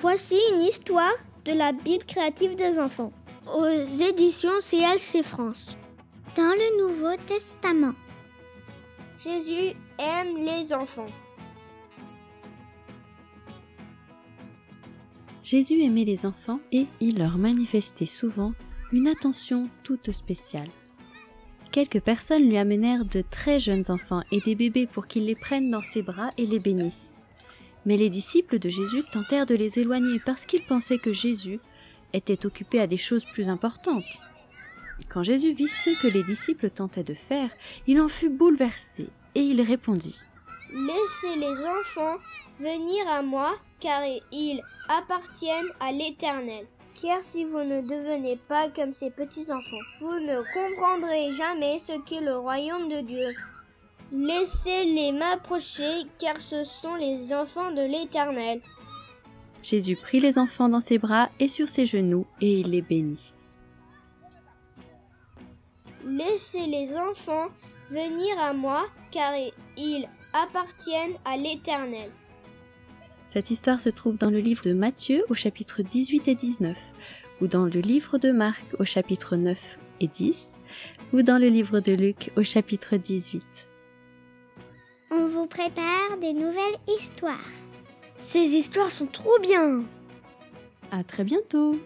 Voici une histoire de la Bible créative des enfants aux éditions CLC France. Dans le Nouveau Testament, Jésus aime les enfants. Jésus aimait les enfants et il leur manifestait souvent une attention toute spéciale. Quelques personnes lui amenèrent de très jeunes enfants et des bébés pour qu'il les prenne dans ses bras et les bénisse. Mais les disciples de Jésus tentèrent de les éloigner parce qu'ils pensaient que Jésus était occupé à des choses plus importantes. Quand Jésus vit ce que les disciples tentaient de faire, il en fut bouleversé et il répondit Laissez les enfants venir à moi, car ils appartiennent à l'Éternel. Car si vous ne devenez pas comme ces petits-enfants, vous ne comprendrez jamais ce qu'est le royaume de Dieu. Laissez-les m'approcher, car ce sont les enfants de l'Éternel. Jésus prit les enfants dans ses bras et sur ses genoux, et il les bénit. Laissez les enfants venir à moi, car ils appartiennent à l'Éternel. Cette histoire se trouve dans le livre de Matthieu au chapitre 18 et 19, ou dans le livre de Marc au chapitre 9 et 10, ou dans le livre de Luc au chapitre 18. On vous prépare des nouvelles histoires. Ces histoires sont trop bien. À très bientôt!